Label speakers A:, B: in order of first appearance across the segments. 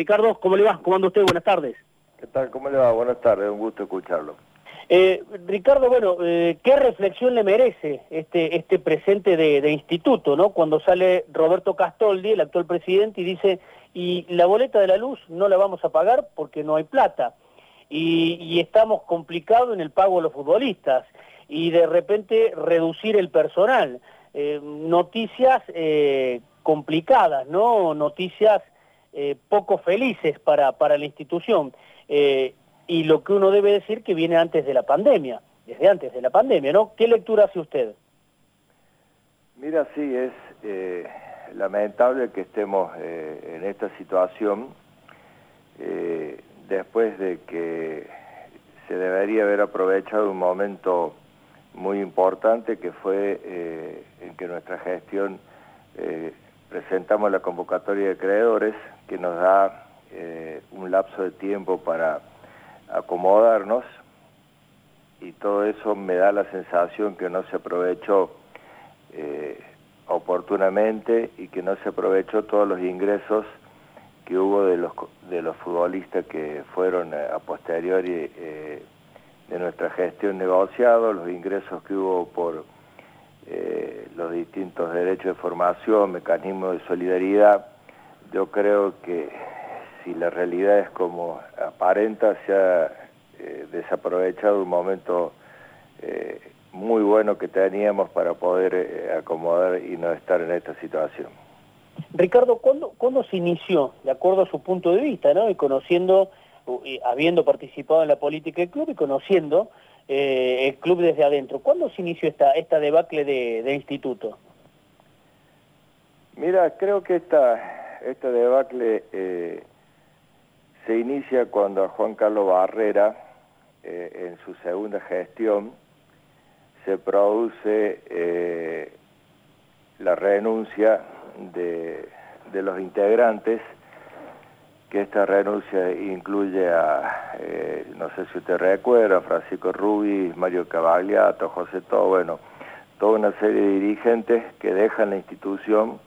A: Ricardo, ¿cómo le va? ¿Cómo anda usted? Buenas tardes.
B: ¿Qué tal? ¿Cómo le va? Buenas tardes, un gusto escucharlo.
A: Eh, Ricardo, bueno, eh, ¿qué reflexión le merece este, este presente de, instituto, ¿no? Cuando sale Roberto Castoldi, el actual presidente, y dice, y la boleta de la luz no la vamos a pagar porque no hay plata, y, estamos complicados en el pago de los futbolistas, y de repente reducir el personal. Eh, noticias complicadas, ¿no? Noticias poco felices para, para la institución y lo que uno debe decir que viene antes de la pandemia, desde antes de la pandemia, ¿no? ¿Qué lectura hace usted?
B: Mira, sí, es eh, lamentable que estemos eh, en esta situación eh, después de que se debería haber aprovechado un momento muy importante que fue en que nuestra gestión presentamos la convocatoria de creadores que nos da un lapso de tiempo para acomodarnos y todo eso me da la sensación que no se aprovechó eh, oportunamente y que no se aprovechó todos los ingresos que hubo de los, de los futbolistas que fueron a posteriori eh, de nuestra gestión negociado, los ingresos que hubo por eh, los distintos derechos de formación, mecanismos de solidaridad. Yo creo que si la realidad es como aparenta, se ha eh, desaprovechado un momento eh, muy bueno que teníamos para poder eh, acomodar y no estar en esta situación.
A: Ricardo, ¿cuándo, ¿cuándo se inició, de acuerdo a su punto de vista, ¿no? y conociendo, habiendo participado en la política del club y conociendo el club desde adentro, ¿cuándo se inició esta, esta debacle de, de instituto?
B: Mira, creo que esta, esta debacle se inicia cuando Juan Carlos Barrera, eh, en su segunda gestión, se produce eh, la renuncia de, los integrantes, que esta renuncia incluye a, eh, no sé si usted recuerda, Francisco Rubí, Mario Cavagliato, José Todo, bueno, toda una serie de dirigentes que dejan la institución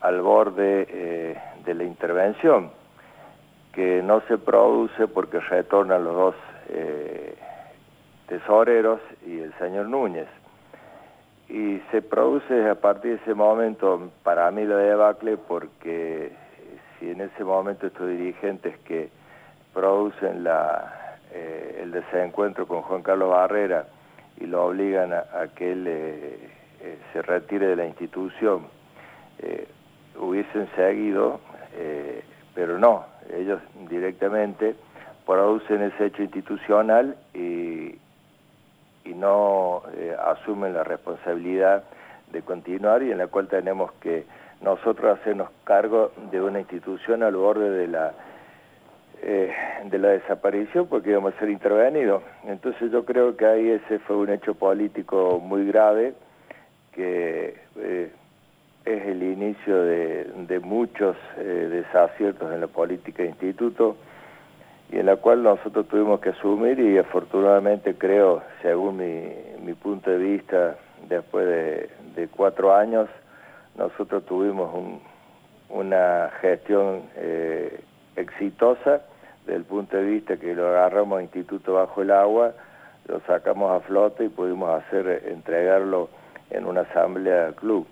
B: al borde de la intervención que no se produce porque retornan los dos eh, tesoreros y el señor Núñez. Y se produce a partir de ese momento, para mí la debacle, porque si en ese momento estos dirigentes que producen eh, el desencuentro con Juan Carlos Barrera y lo obligan a, que él eh, se retire de la institución, hubiesen seguido, pero no, ellos directamente producen ese hecho institucional y, y no eh, asumen la responsabilidad de continuar y en la cual tenemos que nosotros hacernos cargo de una institución al borde de la eh, de la desaparición porque íbamos a ser intervenidos. Entonces yo creo que ahí ese fue un hecho político muy grave que eh, es el inicio de, muchos eh, desaciertos en la política de instituto y en la cual nosotros tuvimos que asumir y afortunadamente creo, según mi, punto de vista, después de, cuatro años, nosotros tuvimos una gestión eh, exitosa desde el punto de vista que lo agarramos a instituto bajo el agua, lo sacamos a flote y pudimos hacer entregarlo en una asamblea club.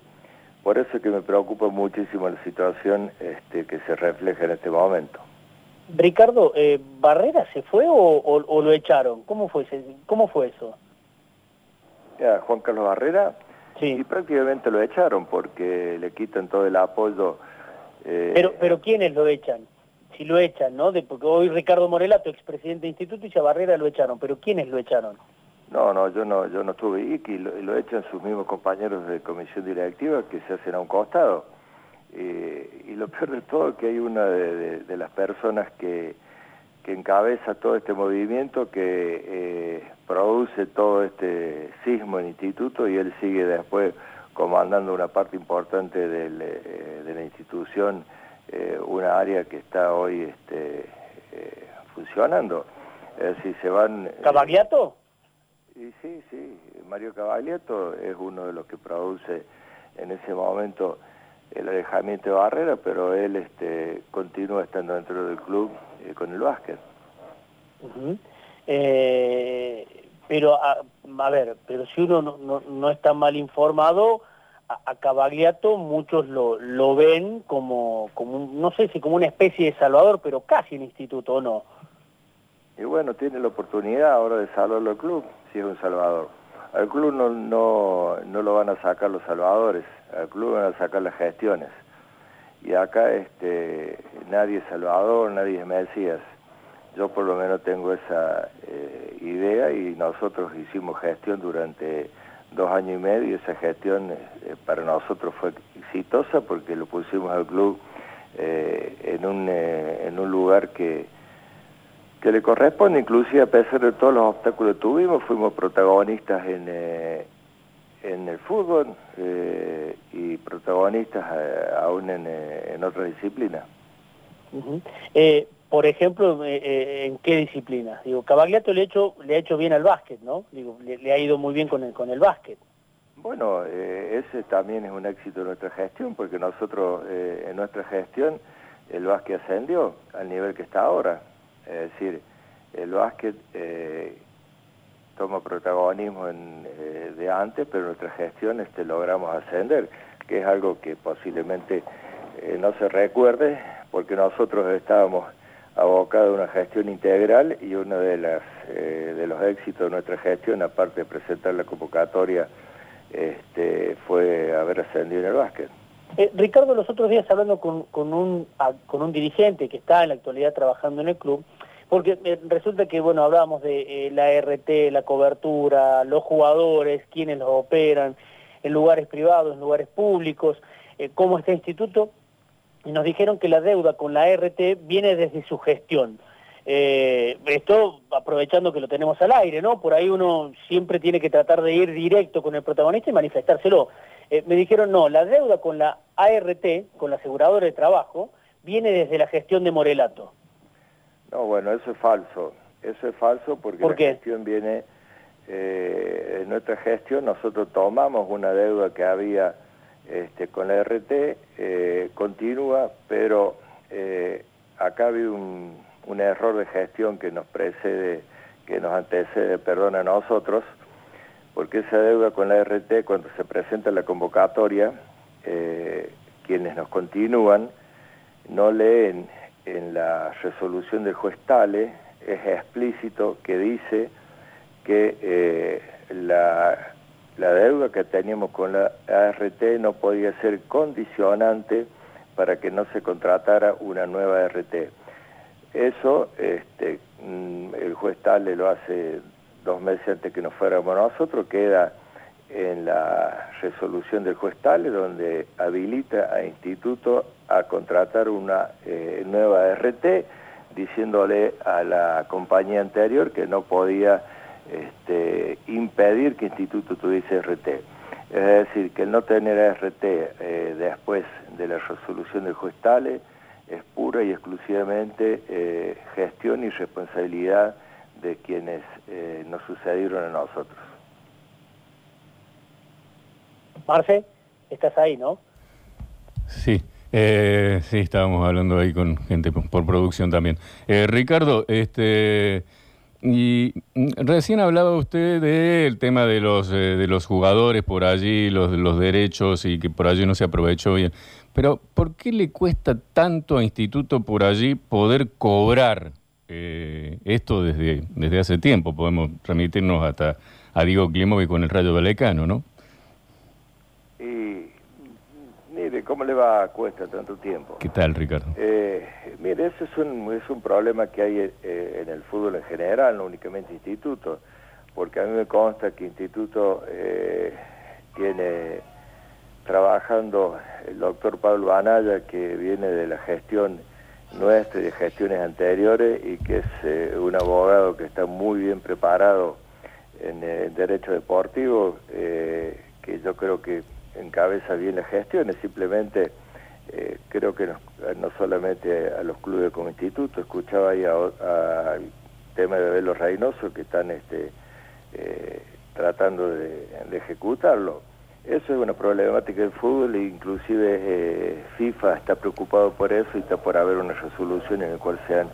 B: Por eso es que me preocupa muchísimo la situación este, que se refleja en este momento.
A: Ricardo, eh, ¿Barrera se fue o, lo echaron? ¿Cómo fue, cómo fue eso?
B: Ya, Juan Carlos Barrera,
A: sí.
B: y prácticamente lo echaron porque le quitan todo el apoyo.
A: Eh, pero, pero ¿quiénes lo echan? Si lo echan, ¿no? De, porque hoy Ricardo Morelato, expresidente de instituto, y a Barrera lo echaron, pero ¿quiénes lo echaron?
B: No, no, yo no, yo no estuve ahí, y lo, echan sus mismos compañeros de comisión directiva que se hacen a un costado. Eh, y lo peor de todo es que hay una de, las personas que, que, encabeza todo este movimiento, que eh, produce todo este sismo en instituto y él sigue después comandando una parte importante eh, de la institución, una área que está hoy este, funcionando. Es se van...
A: ¿Cavagliato?
B: Sí, sí, sí. Mario Cavagliato es uno de los que produce en ese momento el alejamiento de Barrera, pero él este, continúa estando dentro del club eh, con el básquet.
A: Eh, pero, a, ver, pero si uno no, no, está mal informado, a, a muchos lo, lo ven como, como, no sé si como una especie de salvador, pero casi un instituto, ¿o no?
B: Y bueno, tiene la oportunidad ahora de salvarlo al club, si es un salvador. Al club no, no, no lo van a sacar los salvadores, al club van a sacar las gestiones. Y acá este, nadie es salvador, nadie es mesías. Yo por lo menos tengo esa eh, idea y nosotros hicimos gestión durante dos años y medio y esa gestión eh, para nosotros fue exitosa porque lo pusimos al club eh, en, un, en un lugar que que le corresponde, inclusive a pesar de todos los obstáculos que tuvimos, fuimos protagonistas en, eh, en el fútbol eh, y protagonistas eh, aún en, en otras disciplinas.
A: por ejemplo, ¿en qué disciplina? Digo, Cavagliato le ha hecho, le ha hecho bien al básquet, ¿no? Digo, le, ha ido muy bien con el, con el básquet.
B: Bueno, ese también es un éxito de nuestra gestión, porque nosotros en nuestra gestión el básquet ascendió al nivel que está ahora. Es decir, el básquet eh, toma protagonismo eh, de antes, pero nuestra gestión este, logramos ascender, que es algo que posiblemente eh, no se recuerde, porque nosotros estábamos abocados a una gestión integral y uno de, las, de los éxitos de nuestra gestión, aparte de presentar la convocatoria, este, fue haber ascendido en el básquet.
A: Ricardo, los otros días hablando con, un, con un dirigente que está en la actualidad trabajando en el club, porque eh, resulta que, bueno, hablábamos de eh, la RT, la cobertura, los jugadores, quienes los operan, en lugares privados, en lugares públicos, eh, cómo está instituto, y nos dijeron que la deuda con la RT viene desde su gestión. esto aprovechando que lo tenemos al aire, ¿no? Por ahí uno siempre tiene que tratar de ir directo con el protagonista y manifestárselo. Me dijeron, no, la deuda con la ART, con la aseguradora de trabajo, viene desde la gestión de Morelato.
B: No, bueno, eso es falso. Eso es falso porque
A: la
B: gestión viene, eh, en nuestra gestión nosotros tomamos una deuda que había este, con la RT, eh, continúa, pero eh, acá había un, un, error de gestión que nos precede, que nos antecede, perdón, a nosotros, porque esa deuda con la RT, cuando se presenta la convocatoria, quienes nos continúan no leen en la resolución del juez Tale es explícito que dice que eh, la, deuda que teníamos con la ART no podía ser condicionante para que no se contratara una nueva ART. Eso este, mm, el juez Tale lo hace dos meses antes que nos fuéramos nosotros, queda en la resolución del juez Tale, donde habilita a Instituto a contratar una eh, nueva RT, diciéndole a la compañía anterior que no podía este, impedir que Instituto tuviese RT. Es decir, que el no tener RT eh, después de la resolución del juez Tale es pura y exclusivamente eh, gestión y responsabilidad de quienes nos sucedieron a nosotros.
A: Marce, estás ahí, ¿no?
C: Sí. Eh, sí, estábamos hablando ahí con gente por producción también. Eh, Ricardo, este, y recién hablaba usted del tema de los, eh, de los jugadores por allí, los, los derechos y que por allí no se aprovechó bien. Pero ¿por qué le cuesta tanto a Instituto por allí poder cobrar esto desde, desde hace tiempo? Podemos remitirnos hasta a Diego Klimovic con el Rayo Valecano, ¿no?
B: Mire, ¿cómo le va a cuesta tanto tiempo?
C: ¿Qué tal, Ricardo?
B: Eh, mire, ese es un, es un problema que hay eh, en el fútbol en general, no únicamente Instituto, porque a mí me consta que Instituto eh, tiene trabajando el doctor Pablo Anaya, que viene de la gestión nuestra y de gestiones anteriores, y que es un abogado que está muy bien preparado en el derecho deportivo, que yo creo que encabeza bien las gestiones, simplemente eh, creo que no, solamente a los clubes como instituto, escuchaba ahí al tema de Velo Reynoso que están este, eh, tratando de, ejecutarlo. Eso es una problemática del fútbol e inclusive eh, FIFA está preocupado por eso y está por haber una resolución en la cual sean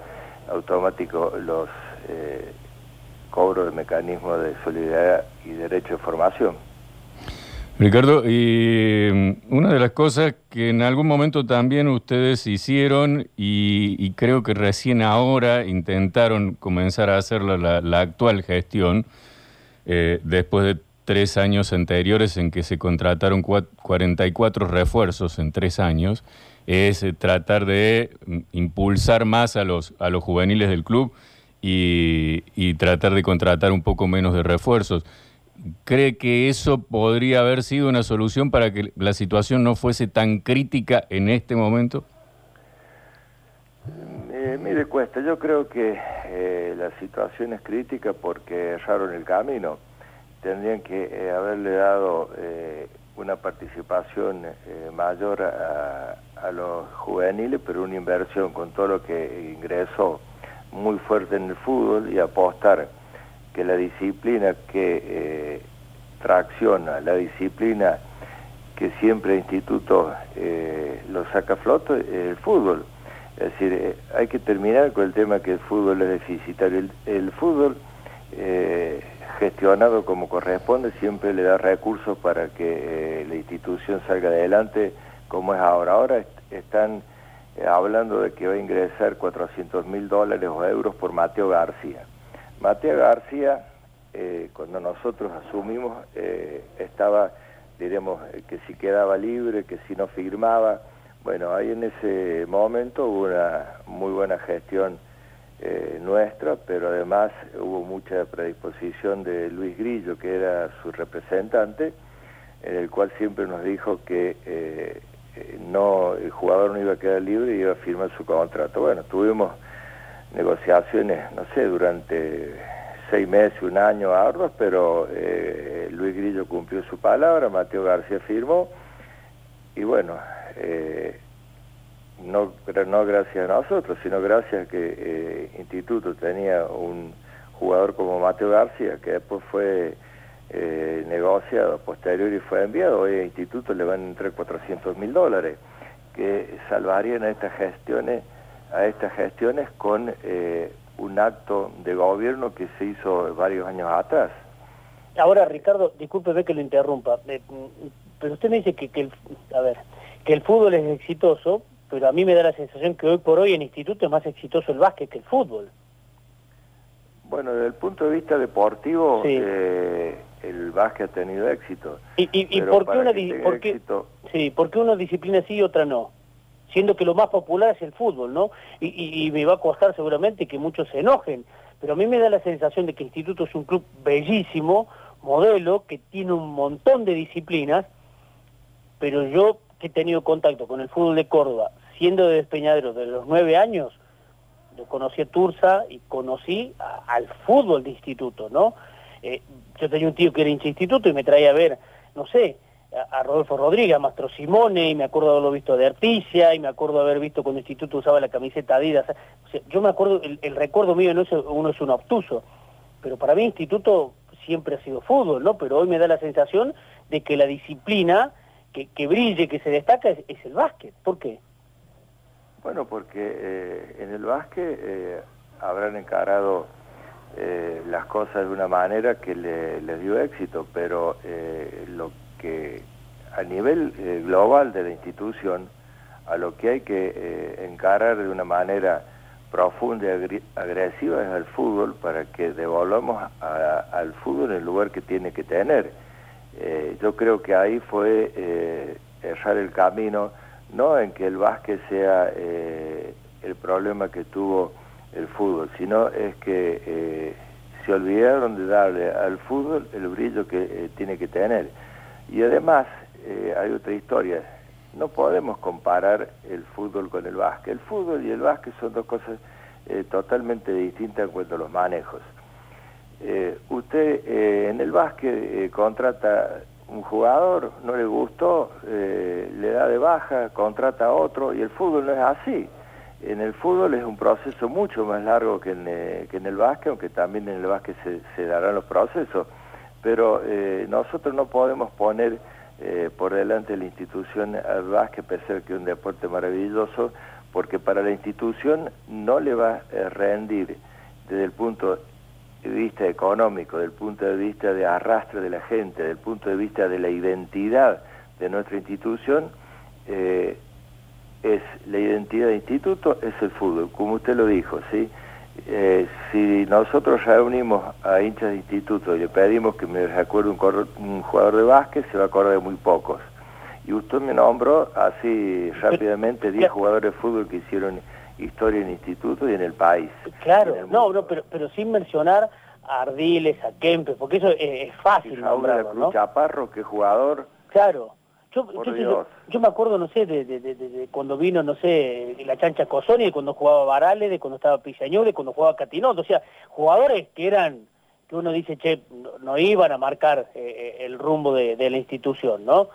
B: automáticos los eh, cobros de mecanismos de solidaridad y derecho de formación.
C: Ricardo, y mm, una de las cosas que en algún momento también ustedes hicieron y, creo que recién ahora intentaron comenzar a hacer la, actual gestión, eh, después de tres años anteriores en que se contrataron 44 refuerzos en tres años, es eh, tratar de mm, impulsar más a los, a los juveniles del club y, y tratar de contratar un poco menos de refuerzos. ¿Cree que eso podría haber sido una solución para que la situación no fuese tan crítica en este momento?
B: Eh, mire, Cuesta, yo creo que eh, la situación es crítica porque erraron el camino. Tendrían que eh, haberle dado eh, una participación mayor a, los juveniles, pero una inversión con todo lo que ingresó muy fuerte en el fútbol y apostar que la disciplina que eh, tracciona, la disciplina que siempre el instituto eh, lo saca a flote, es el fútbol. Es decir, eh, hay que terminar con el tema que el fútbol es deficitario. El, fútbol, gestionado como corresponde, siempre le da recursos para que la institución salga adelante como es ahora. Ahora están hablando de que va a ingresar 400 mil dólares o euros por Mateo García. Mateo García, eh, cuando nosotros asumimos, eh, estaba, diremos, eh, que si quedaba libre, que si no firmaba. Bueno, ahí en ese momento hubo una muy buena gestión nuestra, pero además hubo mucha predisposición de Luis Grillo, que era su representante, en el cual siempre nos dijo que no el jugador no iba a quedar libre y iba a firmar su contrato. Bueno, tuvimos negociaciones, no sé, durante seis meses, un año arduas, pero eh, Luis Grillo cumplió su palabra, Mateo García firmó, y bueno, eh, no, no gracias a nosotros, sino gracias a que eh, Instituto tenía un jugador como Mateo García, que después fue negociado posterior y fue enviado, hoy al Instituto le van a entrar 400 mil dólares, que salvarían a estas gestiones a estas gestiones con eh, un acto de gobierno que se hizo varios años atrás.
A: Ahora, Ricardo, discúlpeme que lo interrumpa, eh, pero usted me dice que, que, el, a ver, que el fútbol es exitoso, pero a mí me da la sensación que hoy por hoy en instituto es más exitoso el básquet que el fútbol.
B: Bueno, desde el punto de vista deportivo, eh, el básquet ha tenido éxito.
A: ¿Y, y, por, qué una, por, qué, sí, por qué una disciplina sí y otra no? siendo que lo más popular es el fútbol, ¿no? Y, me va a costar seguramente que muchos se enojen, pero a mí me da la sensación de que el Instituto es un club bellísimo, modelo, que tiene un montón de disciplinas, pero yo he tenido contacto con el fútbol de Córdoba, siendo de Despeñadero de los nueve años, yo conocí a Tursa y conocí al fútbol de instituto, ¿no? Eh, yo tenía un tío que era hincha instituto y me traía a ver, no sé, a Rodolfo Rodríguez, a Mastro Simone, y me acuerdo haberlo visto de Articia, y me acuerdo haber visto cuando el instituto usaba la camiseta Adidas. yo me acuerdo, el, recuerdo mío no es, uno es un obtuso, pero para mí el instituto siempre ha sido fútbol, ¿no? Pero hoy me da la sensación de que la disciplina que, brille, que se destaca, es, el básquet. ¿Por qué?
B: Bueno, porque eh, en el básquet eh, habrán encarado eh, las cosas de una manera que le, les dio éxito, pero lo que a nivel eh, global de la institución, a lo que hay que eh, encarar de una manera profunda y agresiva es al fútbol para que devolvamos al fútbol el lugar que tiene que tener. Eh, yo creo que ahí fue errar el camino, no en que el básquet sea el problema que tuvo el fútbol, sino es que se olvidaron de darle al fútbol el brillo que tiene que tener. Y además, eh, hay otra historia, no podemos comparar el fútbol con el básquet. El fútbol y el básquet son dos cosas eh, totalmente distintas en cuanto a los manejos. Eh, usted en el básquet contrata un jugador, no le gustó, le da de baja, contrata a otro, y el fútbol no es así. En el fútbol es un proceso mucho más largo que en, que en el básquet, aunque también en el básquet se, darán los procesos pero eh, nosotros no podemos poner eh, por delante de la institución al básquet, pese a que es un deporte maravilloso, porque para la institución no le va a rendir desde el punto de vista económico, del punto de vista de arrastre de la gente, del punto de vista de la identidad de nuestra institución, eh, es la identidad de instituto, es el fútbol, como usted lo dijo, ¿sí? Eh, si nosotros reunimos a hinchas de instituto y le pedimos que me recuerde un, jugador de básquet, se va a acordar de muy pocos. Y usted me nombró así rápidamente 10 jugadores de fútbol que hicieron historia en instituto y en el país.
A: Claro, no, no, pero, pero sin mencionar a Ardiles, a Kempes, porque eso es, fácil nombrarlo, ¿no?
B: Chaparro, que jugador.
A: Claro. Yo, yo, me acuerdo, no sé, de, cuando vino, no sé, la chancha Cosoni, de cuando jugaba Varales, de cuando estaba Pisañú, de cuando jugaba Catinoto, o sea, jugadores que eran, que uno dice, che, no, iban a marcar eh, eh, el rumbo de, la institución, ¿no?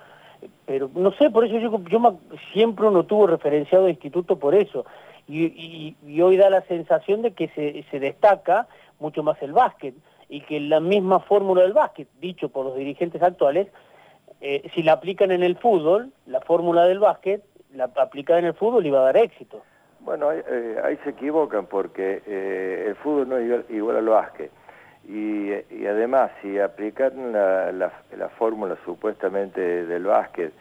A: Pero no sé, por eso yo, yo siempre uno tuvo referenciado a instituto por eso, y, hoy da la sensación de que se, se destaca mucho más el básquet, y que la misma fórmula del básquet, dicho por los dirigentes actuales, eh, si la aplican en el fútbol, la fórmula del básquet, la aplicada en el fútbol iba a dar éxito.
B: Bueno, ahí, eh, ahí se equivocan porque eh, el fútbol no es igual, al básquet. Y, y, además, si aplican la, la, fórmula supuestamente del básquet,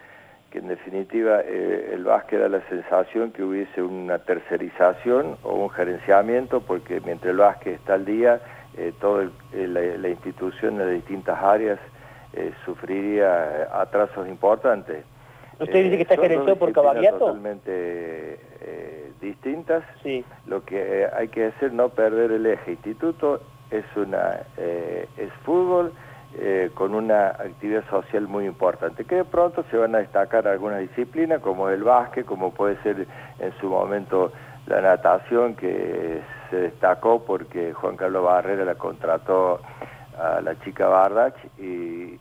B: que en definitiva el básquet da la sensación que hubiese una tercerización o un gerenciamiento, porque mientras el básquet está al día, toda la, la institución de distintas áreas eh, sufriría eh, atrasos importantes.
A: ¿Usted dice que está gerenciado por Cavaliato?
B: totalmente eh, distintas. Sí. Lo que hay que hacer no perder el eje. Instituto es, una, es fútbol con una actividad social muy importante, que de pronto se van a destacar algunas disciplinas, como el básquet, como puede ser en su momento la natación, que se destacó porque Juan Carlos Barrera la contrató a la chica Bardach y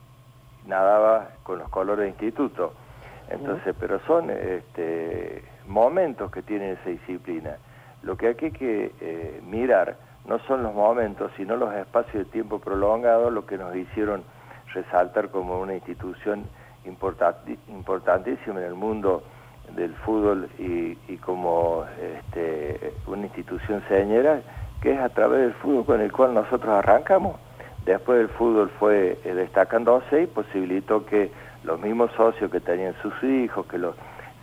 B: nadaba con los colores de instituto. Entonces, pero son este, momentos que tiene esa disciplina. Lo que aquí hay que eh, mirar no son los momentos, sino los espacios de tiempo prolongado, lo que nos hicieron resaltar como una institución importantísima en el mundo del fútbol y, como este, una institución señera, que es a través del fútbol con el cual nosotros arrancamos. Después el fútbol fue eh, destacándose y posibilitó que los mismos socios que tenían sus hijos, que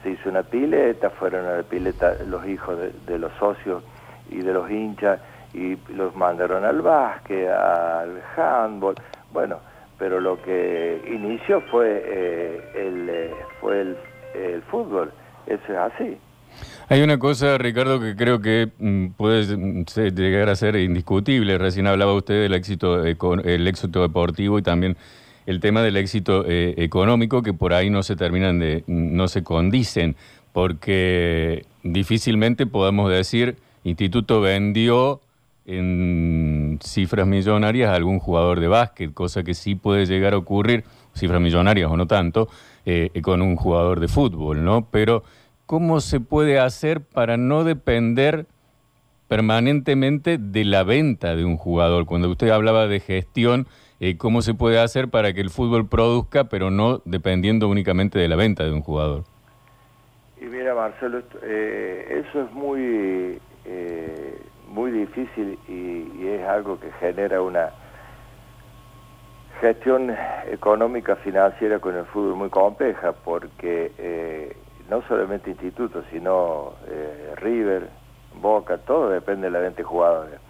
B: se hizo una pileta, fueron a la pileta los hijos de, los socios y de los hinchas y los mandaron al básquet, al handball, bueno, pero lo que inició fue, eh, el, eh, fue el fútbol, eso es así.
C: Hay una cosa, Ricardo, que creo que mm, puede llegar a ser indiscutible. Recién hablaba usted del éxito, el éxito deportivo y también el tema del éxito eh, económico, que por ahí no se terminan de, no se condicen, porque difícilmente podemos decir, Instituto vendió en cifras millonarias algún jugador de básquet, cosa que sí puede llegar a ocurrir, cifras millonarias o no tanto, eh, con un jugador de fútbol, ¿no? Pero ¿cómo se puede hacer para no depender permanentemente de la venta de un jugador? Cuando usted hablaba de gestión, eh, ¿cómo se puede hacer para que el fútbol produzca, pero no dependiendo únicamente de la venta de un jugador?
B: Y mira, Marcelo, eh, eso es muy, muy difícil y, es algo que genera una gestión económica financiera con el fútbol muy compleja porque no solamente institutos, sino eh, River, Boca, todo depende de la venta de jugadores.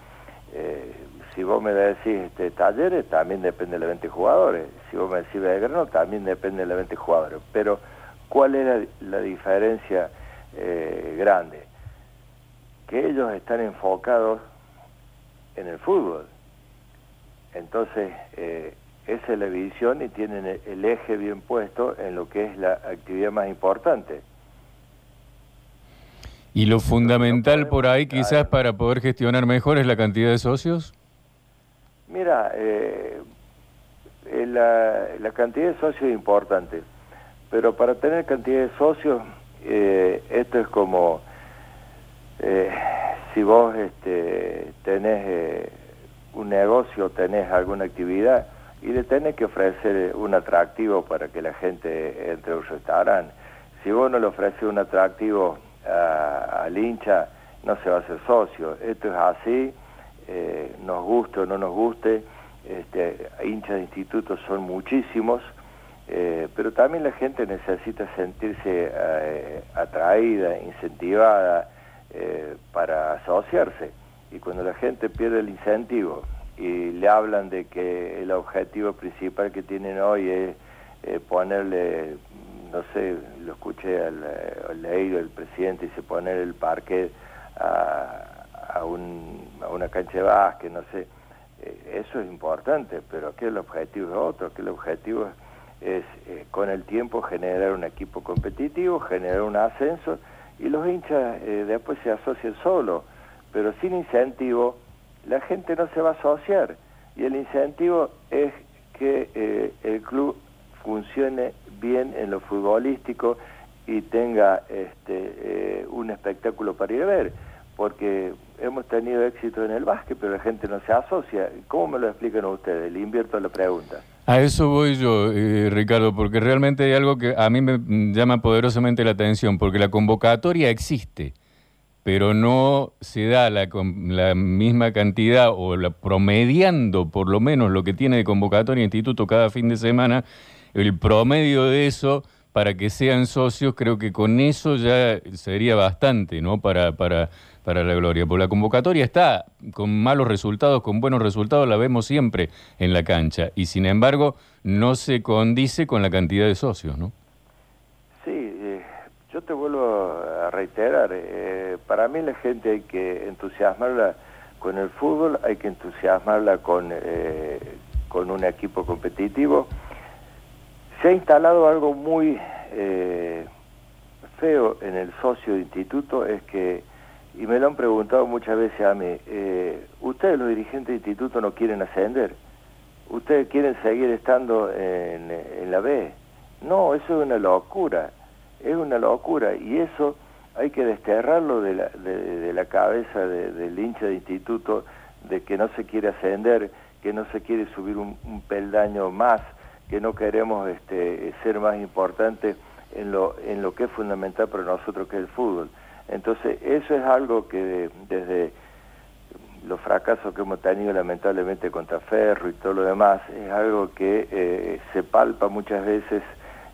B: Eh, si vos me decís este, talleres, también depende de la venta de jugadores. Si vos me decís Belgrano, también depende de la venta de jugadores. Pero, ¿cuál es la, diferencia eh, grande? Que ellos están enfocados en el fútbol. Entonces, esa es la visión y tienen el eje bien puesto en lo que es la actividad más importante.
C: ¿Y lo fundamental por ahí quizás para poder gestionar mejor es la cantidad de socios?
B: Mira, eh, eh, la, cantidad de socios es importante, pero para tener cantidad de socios, eh, esto es como si vos este, tenés un negocio, tenés alguna actividad, y le tenés que ofrecer un atractivo para que la gente entre a un restaurante. Si vos no le ofreces un atractivo al hincha, no se va a hacer socio. Esto es así, eh, nos guste o no nos guste, este, hinchas de institutos son muchísimos, eh, pero también la gente necesita sentirse eh, atraída, incentivada para asociarse. Y cuando la gente pierde el incentivo y le hablan de que el objetivo principal que tienen hoy es ponerle, no sé, lo escuché al, al leído el presidente, dice poner el parque a, a, un, a una cancha de básquet, no sé, eh, eso es importante, pero aquí el objetivo es otro, aquí el objetivo es, eh, con el tiempo generar un equipo competitivo, generar un ascenso y los hinchas eh, después se asocian solos, pero sin incentivo la gente no se va a asociar y el incentivo es que el club funcione bien en lo futbolístico y tenga este, un espectáculo para ir a ver porque hemos tenido éxito en el básquet, pero la gente no se asocia. ¿Cómo me lo explican ustedes? Le invierto la pregunta.
C: A eso voy yo, eh, Ricardo, porque realmente hay algo que a mí me llama poderosamente la atención, porque la convocatoria existe, pero no se da la, la misma cantidad o la, promediando por lo menos lo que tiene de convocatoria instituto cada fin de semana, el promedio de eso para que sean socios, creo que con eso ya sería bastante, ¿no? Para, para para la gloria. Porque la convocatoria está con malos resultados, con buenos resultados, la vemos siempre en la cancha. Y sin embargo, no se condice con la cantidad de socios, ¿no?
B: Sí, eh, yo te vuelvo a reiterar. Eh, para mí la gente hay que entusiasmarla con el fútbol, hay que entusiasmarla con, eh, con un equipo competitivo. Se ha instalado algo muy feo en el socio de instituto, es que y me lo han preguntado muchas veces a mí, eh, ustedes los dirigentes de instituto no quieren ascender, ustedes quieren seguir estando en, la B. No, eso es una locura, es una locura y eso hay que desterrarlo de la, de, la cabeza del hincha de instituto de que no se quiere ascender, que no se quiere subir un, peldaño más, que no queremos este, ser más importantes en lo, en lo que es fundamental para nosotros que es el fútbol. Entonces, eso es algo que desde los fracasos que hemos tenido lamentablemente contra Ferro y todo lo demás, es algo que eh, se palpa muchas veces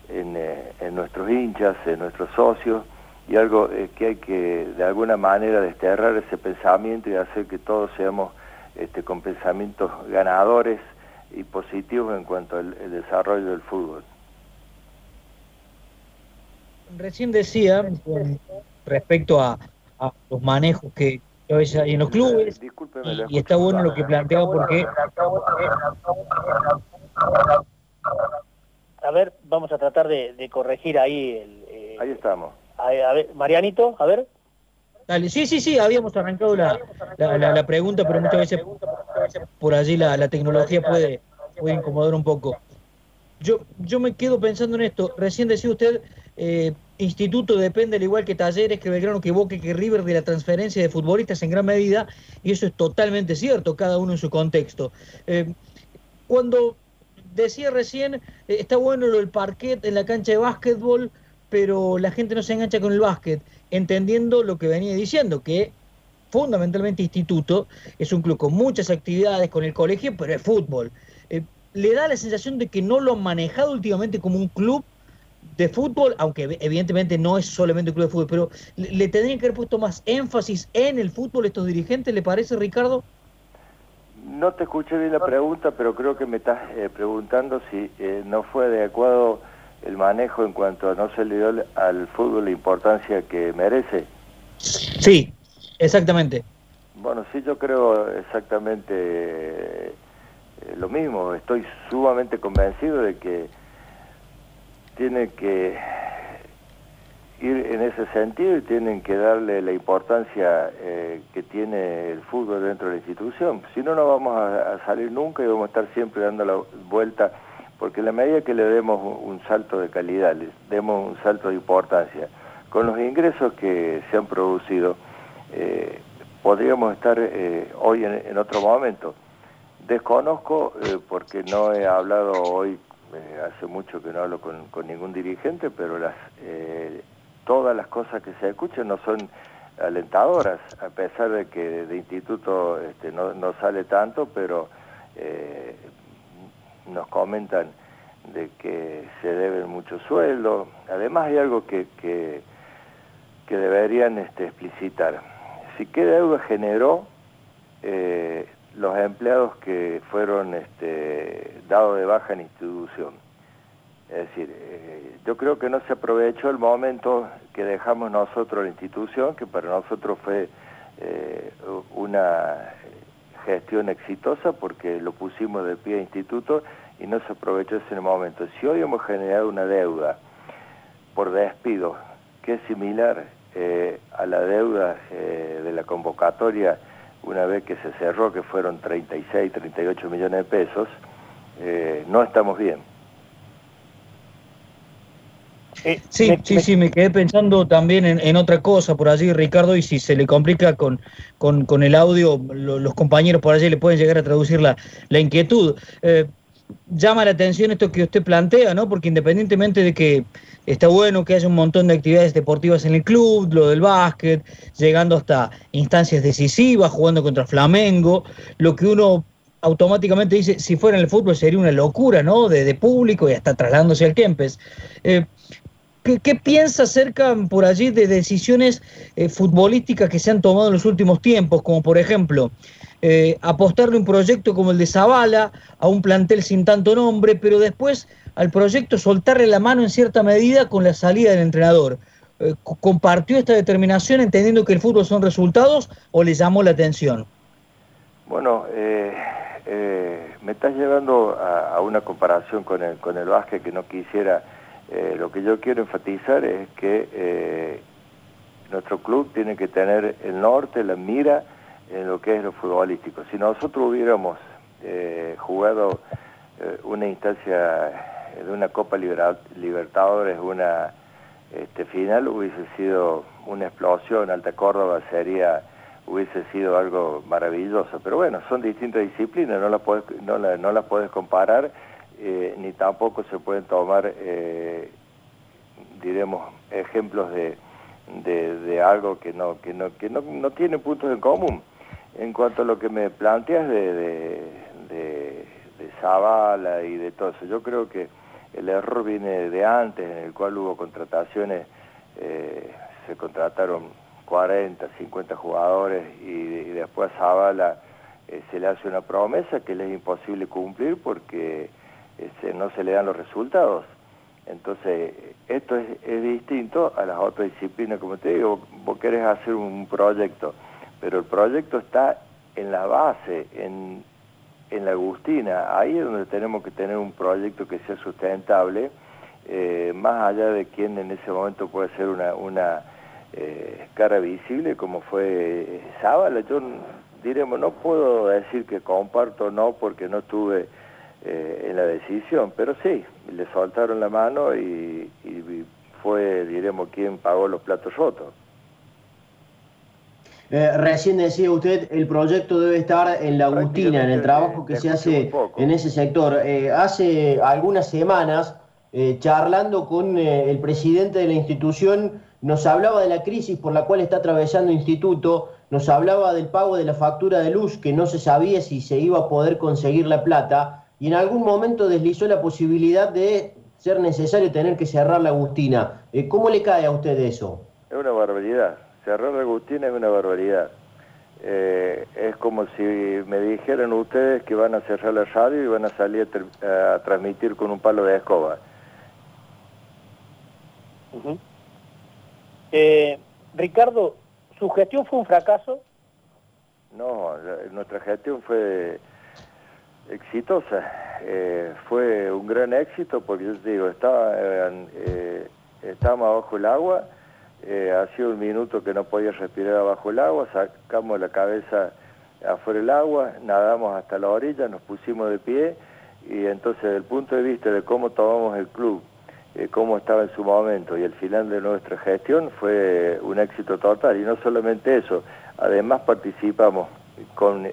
B: eh, en, nuestros hinchas, en nuestros socios, y algo eh, que hay que de alguna manera desterrar ese pensamiento y hacer que todos seamos este, con pensamientos ganadores y positivos en cuanto al desarrollo del fútbol.
D: Recién decía, respecto a, los manejos que hay en los clubes. y, está bueno lo que planteaba porque...
A: A ver, vamos a tratar de, corregir ahí el...
B: Eh, ahí estamos.
A: A, ver, Marianito, a ver.
D: Dale, sí, sí, sí, habíamos arrancado la, la, pregunta, pero muchas veces por allí la, la tecnología puede, puede incomodar un poco. Yo, yo me quedo pensando en esto. Recién decía usted, eh, Instituto depende, al igual que Talleres, que Belgrano, que Boque, que River, de la transferencia de futbolistas en gran medida, y eso es totalmente cierto, cada uno en su contexto. Eh, cuando decía recién, eh, está bueno del parquet en la cancha de básquetbol, pero la gente no se engancha con el básquet, entendiendo lo que venía diciendo, que fundamentalmente Instituto es un club con muchas actividades con el colegio, pero es fútbol. Eh, le da la sensación de que no lo han manejado últimamente como un club de fútbol, aunque evidentemente no es solamente un club de fútbol, pero le, tendrían que haber puesto más énfasis en el fútbol estos dirigentes, ¿le parece, Ricardo?
B: No te escuché bien la pregunta, pero creo que me estás eh, preguntando si eh, no fue adecuado el manejo en cuanto a no se le dio al fútbol la importancia que merece.
D: Sí, exactamente.
B: Bueno, sí, yo creo exactamente eh, lo mismo. Estoy sumamente convencido de que tiene que ir en ese sentido y tienen que darle la importancia eh, que tiene el fútbol dentro de la institución. Si no, no vamos a, salir nunca y vamos a estar siempre dando la vuelta, porque en la medida que le demos un, salto de calidad, le demos un salto de importancia, con los ingresos que se han producido, eh, podríamos estar eh, hoy en, en otro momento desconozco porque no he hablado hoy, hace mucho que no hablo con, con ningún dirigente, pero las todas las cosas que se escuchan no son alentadoras, a pesar de que de instituto este, no, no, sale tanto, pero eh, nos comentan de que se deben muchos sueldos. Además hay algo que, que, deberían este, explicitar. Si qué deuda generó eh, los empleados que fueron este, dados de baja en institución. Es decir, eh, yo creo que no se aprovechó el momento que dejamos nosotros la institución, que para nosotros fue eh, una gestión exitosa porque lo pusimos de pie a instituto y no se aprovechó ese momento. Si hoy hemos generado una deuda por despido que es similar eh, a la deuda de la convocatoria una vez que se cerró, que fueron 36, 38 millones de pesos, no estamos bien.
D: Eh, sí, sí, sí, me quedé pensando también en, otra cosa por allí, Ricardo, y si se le complica con, con, el audio, los compañeros por allí le pueden llegar a traducir la, la inquietud. Eh, llama la atención esto que usted plantea, ¿no? Porque independientemente de que está bueno que haya un montón de actividades deportivas en el club, lo del básquet, llegando hasta instancias decisivas, jugando contra Flamengo, lo que uno automáticamente dice, si fuera en el fútbol sería una locura, ¿no? De, público y hasta trasladándose al Kempes. Eh, ¿Qué, piensa acerca por allí de decisiones eh, futbolísticas que se han tomado en los últimos tiempos? Como por ejemplo, eh, apostarle un proyecto como el de Zavala a un plantel sin tanto nombre, pero después al proyecto soltarle la mano en cierta medida con la salida del entrenador. Eh, ¿Compartió esta determinación entendiendo que el fútbol son resultados o le llamó la atención?
B: Bueno, me estás llevando a, una comparación con el, con el básquet que no quisiera eh, lo que yo quiero enfatizar es que eh, nuestro club tiene que tener el norte, la mira en lo que es lo futbolístico. Si nosotros hubiéramos eh, jugado una instancia de una Copa Libertadores, una este, final, hubiese sido una explosión, Alta Córdoba sería hubiese sido algo maravilloso. Pero bueno, son distintas disciplinas, no las puedes, no no las puedes comparar eh, ni tampoco se pueden tomar, eh, diremos, ejemplos de, de, algo que no que no que no, no, tiene puntos en común. En cuanto a lo que me planteas de, de, de, Zavala y de todo eso, yo creo que el error viene de antes, en el cual hubo contrataciones, eh, se contrataron 40, 50 jugadores y, y después a Zavala se le hace una promesa que le es imposible cumplir porque este, no se le dan los resultados. Entonces, esto es, distinto a las otras disciplinas, como te digo, vos querés hacer un proyecto, pero el proyecto está en la base, en, la Agustina, ahí es donde tenemos que tener un proyecto que sea sustentable, eh, más allá de quien en ese momento puede ser una, una eh, cara visible, como fue Sábala, yo diremos, no puedo decir que comparto o no, porque no tuve eh, en la decisión, pero sí, le soltaron la mano y, fue, diremos, quien pagó los platos rotos.
E: Eh, recién decía usted, el proyecto debe estar en la Agustina, en el trabajo que se hace en ese sector. Eh, hace algunas semanas, charlando con el presidente de la institución, nos hablaba de la crisis por la cual está atravesando el instituto, nos hablaba del pago de la factura de luz, que no se sabía si se iba a poder conseguir la plata y en algún momento deslizó la posibilidad de ser necesario tener que cerrar la Agustina. Eh, ¿Cómo le cae a usted eso?
B: Es una barbaridad. Cerrar la es una barbaridad. Eh, es como si me dijeran ustedes que van a cerrar la radio y van a salir a, transmitir con un palo de escoba.
A: Eh, Ricardo, ¿su gestión fue un fracaso?
B: No, nuestra gestión fue exitosa. Eh, fue un gran éxito porque yo te digo, estaba, eh, estábamos abajo el agua, eh, hacía un minuto que no podía respirar abajo el agua, sacamos la cabeza afuera del agua, nadamos hasta la orilla, nos pusimos de pie y entonces desde el punto de vista de cómo tomamos el club, eh, cómo estaba en su momento y el final de nuestra gestión fue un éxito total. Y no solamente eso, además participamos con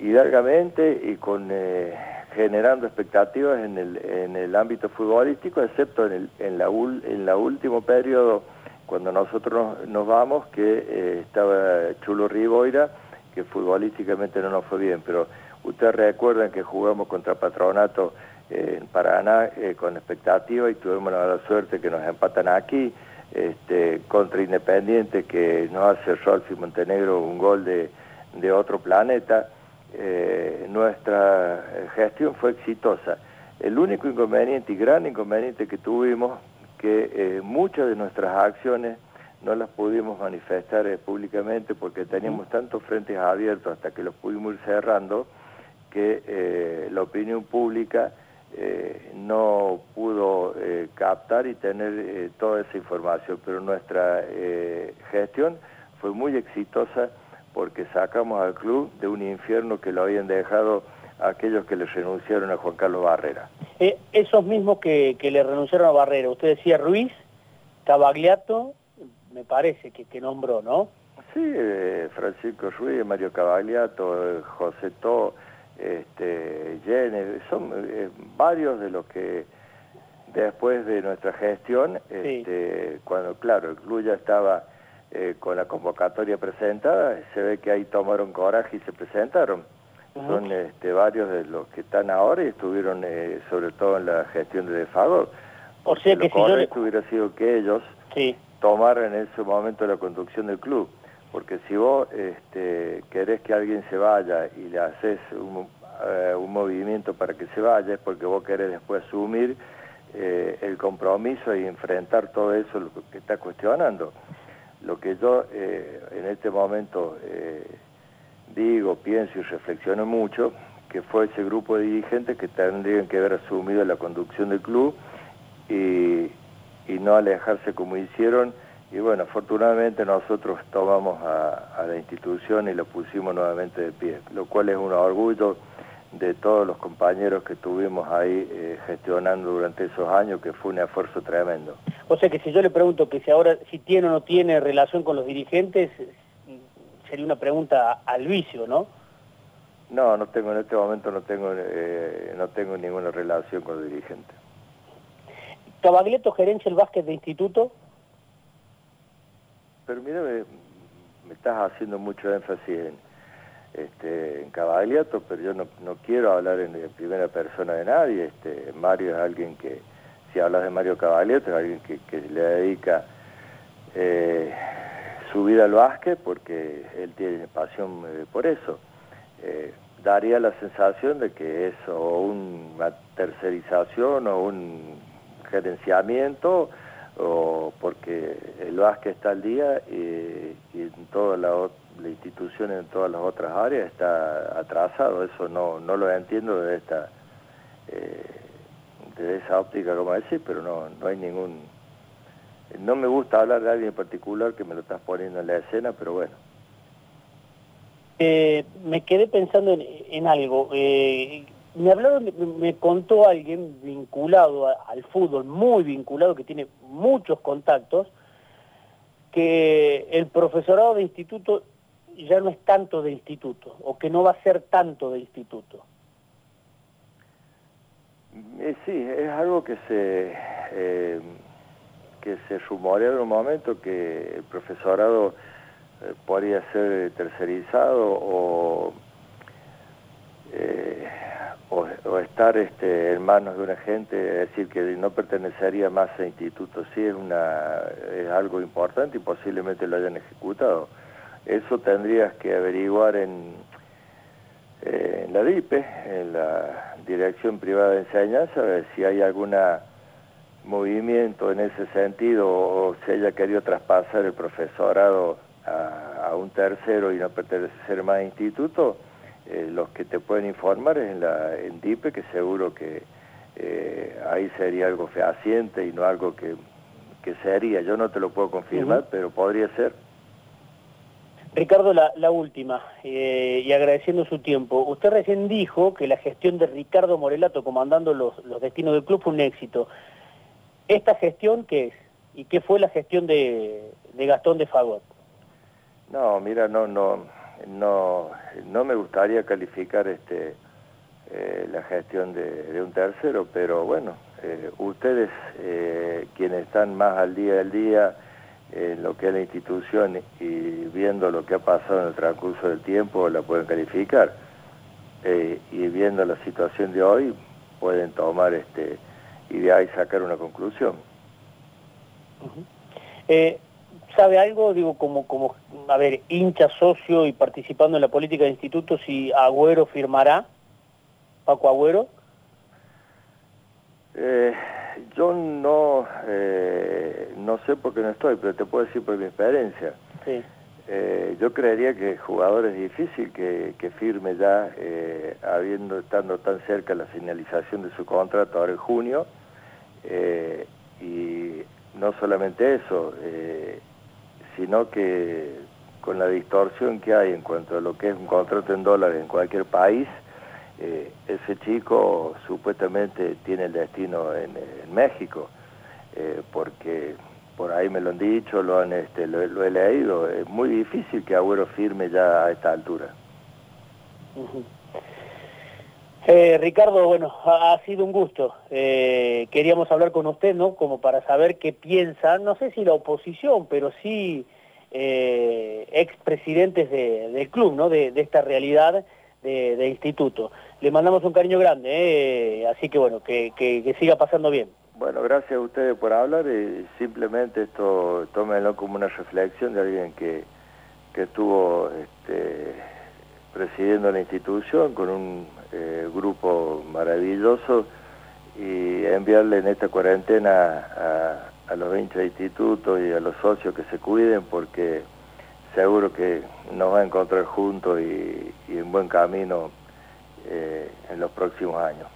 B: hidalgamente y con eh, generando expectativas en el, en el ámbito futbolístico, excepto en, el, en, la, en la último periodo, cuando nosotros nos, vamos, que eh, estaba Chulo Riboira, que futbolísticamente no nos fue bien, pero ustedes recuerdan que jugamos contra Patronato en Paraná eh, con expectativa y tuvimos la mala suerte que nos empatan aquí, este, contra Independiente que nos hace Rolfi Montenegro un gol de, de otro planeta, eh, nuestra gestión fue exitosa. El único inconveniente y gran inconveniente que tuvimos, que eh, muchas de nuestras acciones no las pudimos manifestar eh, públicamente porque teníamos tantos frentes abiertos hasta que los pudimos ir cerrando, que la opinión pública no pudo captar y tener toda esa información, pero nuestra gestión fue muy exitosa porque sacamos al club de un infierno que lo habían dejado aquellos que le renunciaron a Juan Carlos Barrera.
A: Eh, esos mismos que, le renunciaron a Barrera, usted decía Ruiz, Cavagliato, me parece que, que nombró, ¿no?
B: Sí, eh, Francisco Ruiz, Mario Cavagliato, eh, José Tó, este, Jenner, son varios de los que después de nuestra gestión, este, cuando claro, el club ya estaba eh, con la convocatoria presentada, se ve que ahí tomaron coraje y se presentaron. Son este, varios de los que están ahora y estuvieron eh, sobre todo en la gestión de Defagor.
A: O sea que si yo
B: hubiera sido que ellos tomaran en ese momento la conducción del club. Porque si vos este, querés que alguien se vaya y le haces un, eh, un movimiento para que se vaya, es porque vos querés después asumir el compromiso y enfrentar todo eso lo que está cuestionando. Lo que yo eh, en este momento eh, digo, pienso y reflexiono mucho, que fue ese grupo de dirigentes que tendrían que haber asumido la conducción del club y, no alejarse como hicieron. Y bueno, afortunadamente nosotros tomamos a, a la institución y lo pusimos nuevamente de pie, lo cual es un orgullo de todos los compañeros que tuvimos ahí eh, gestionando durante esos años, que fue un esfuerzo tremendo.
A: O sea que si yo le pregunto que si ahora, si tiene o no tiene relación con los dirigentes, sería una pregunta al vicio, ¿no?
B: No, no tengo, en este momento no tengo, eh, no tengo ninguna relación con los dirigentes.
A: ¿Cabaglietto gerencia el básquet de instituto?
B: Pero mira, me, me estás haciendo mucho énfasis en este, en Cavagliato, pero yo no, no quiero hablar en, primera persona de nadie. Este, Mario es alguien que, si hablas de Mario Cavagliato, es alguien que, le dedica eh, su vida al básquet porque él tiene pasión eh, por eso. Eh, daría la sensación de que es o una tercerización o un gerenciamiento o porque el básquet está al día y, y en toda la la institución en todas las otras áreas está atrasado, eso no, no lo entiendo de esta eh, esa óptica como decir, pero no, no hay ningún no me gusta hablar de alguien en particular que me lo estás poniendo en la escena, pero bueno.
A: Eh, me quedé pensando en, algo. Eh, me hablaron, me contó alguien vinculado al fútbol, muy vinculado, que tiene muchos contactos, que el profesorado de instituto ya no es tanto de instituto, o que no va a ser tanto de instituto.
B: Eh, sí, es algo que se, eh, que se rumorea en un momento que el profesorado eh, podría ser tercerizado o, o, estar este, en manos de una gente, es decir, que no pertenecería más a institutos. Sí, es, una, es algo importante y posiblemente lo hayan ejecutado. Eso tendrías que averiguar en, eh, en la DIPE, en la Dirección Privada de Enseñanza, a ver si hay algún movimiento en ese sentido o si haya querido traspasar el profesorado a, un tercero y no pertenecer más a instituto, eh, los que te pueden informar es en, la, en DIPE, que seguro que eh, ahí sería algo fehaciente y no algo que, que sería. Yo no te lo puedo confirmar, pero podría ser.
A: Ricardo, la, última, eh, y agradeciendo su tiempo. Usted recién dijo que la gestión de Ricardo Morelato comandando los, destinos del club fue un éxito. ¿Esta gestión qué es? ¿Y qué fue la gestión de, Gastón de Fagot?
B: No, mira, no, no. no, no me gustaría calificar este eh, la gestión de, un tercero, pero bueno, eh, ustedes quienes están más al día del día en lo que es la institución y viendo lo que ha pasado en el transcurso del tiempo la pueden calificar y viendo la situación de hoy pueden tomar este y de ahí sacar una conclusión.
A: ¿Sabe algo, digo, como, como, a ver, hincha, socio y participando en la política de instituto, si Agüero firmará, Paco Agüero?
B: Eh, yo no, eh, no sé por qué no estoy, pero te puedo decir por mi experiencia. Sí. Eh, yo creería que jugador es difícil que, que firme ya, habiendo estando tan cerca la finalización de su contrato ahora en junio, y no solamente eso, sino que con la distorsión que hay en cuanto a lo que es un contrato en dólares en cualquier país, eh, ese chico supuestamente tiene el destino en, México, eh, porque por ahí me lo han dicho, lo, han, este, lo, he leído, es muy difícil que Agüero firme ya a esta altura.
A: Eh, Ricardo, bueno, ha, sido un gusto. Eh, queríamos hablar con usted, ¿no? Como para saber qué piensa, no sé si la oposición, pero sí eh, expresidentes del club, ¿no? De, esta realidad de, instituto. Le mandamos un cariño grande, ¿eh? así que bueno, que, siga pasando bien.
B: Bueno, gracias a ustedes por hablar y simplemente esto tómenlo como una reflexión de alguien que, que estuvo este, presidiendo la institución con un eh, grupo maravilloso y enviarle en esta cuarentena a, los hinchas de instituto y a los socios que se cuiden porque seguro que nos va a encontrar juntos y, en buen camino eh, en los próximos años.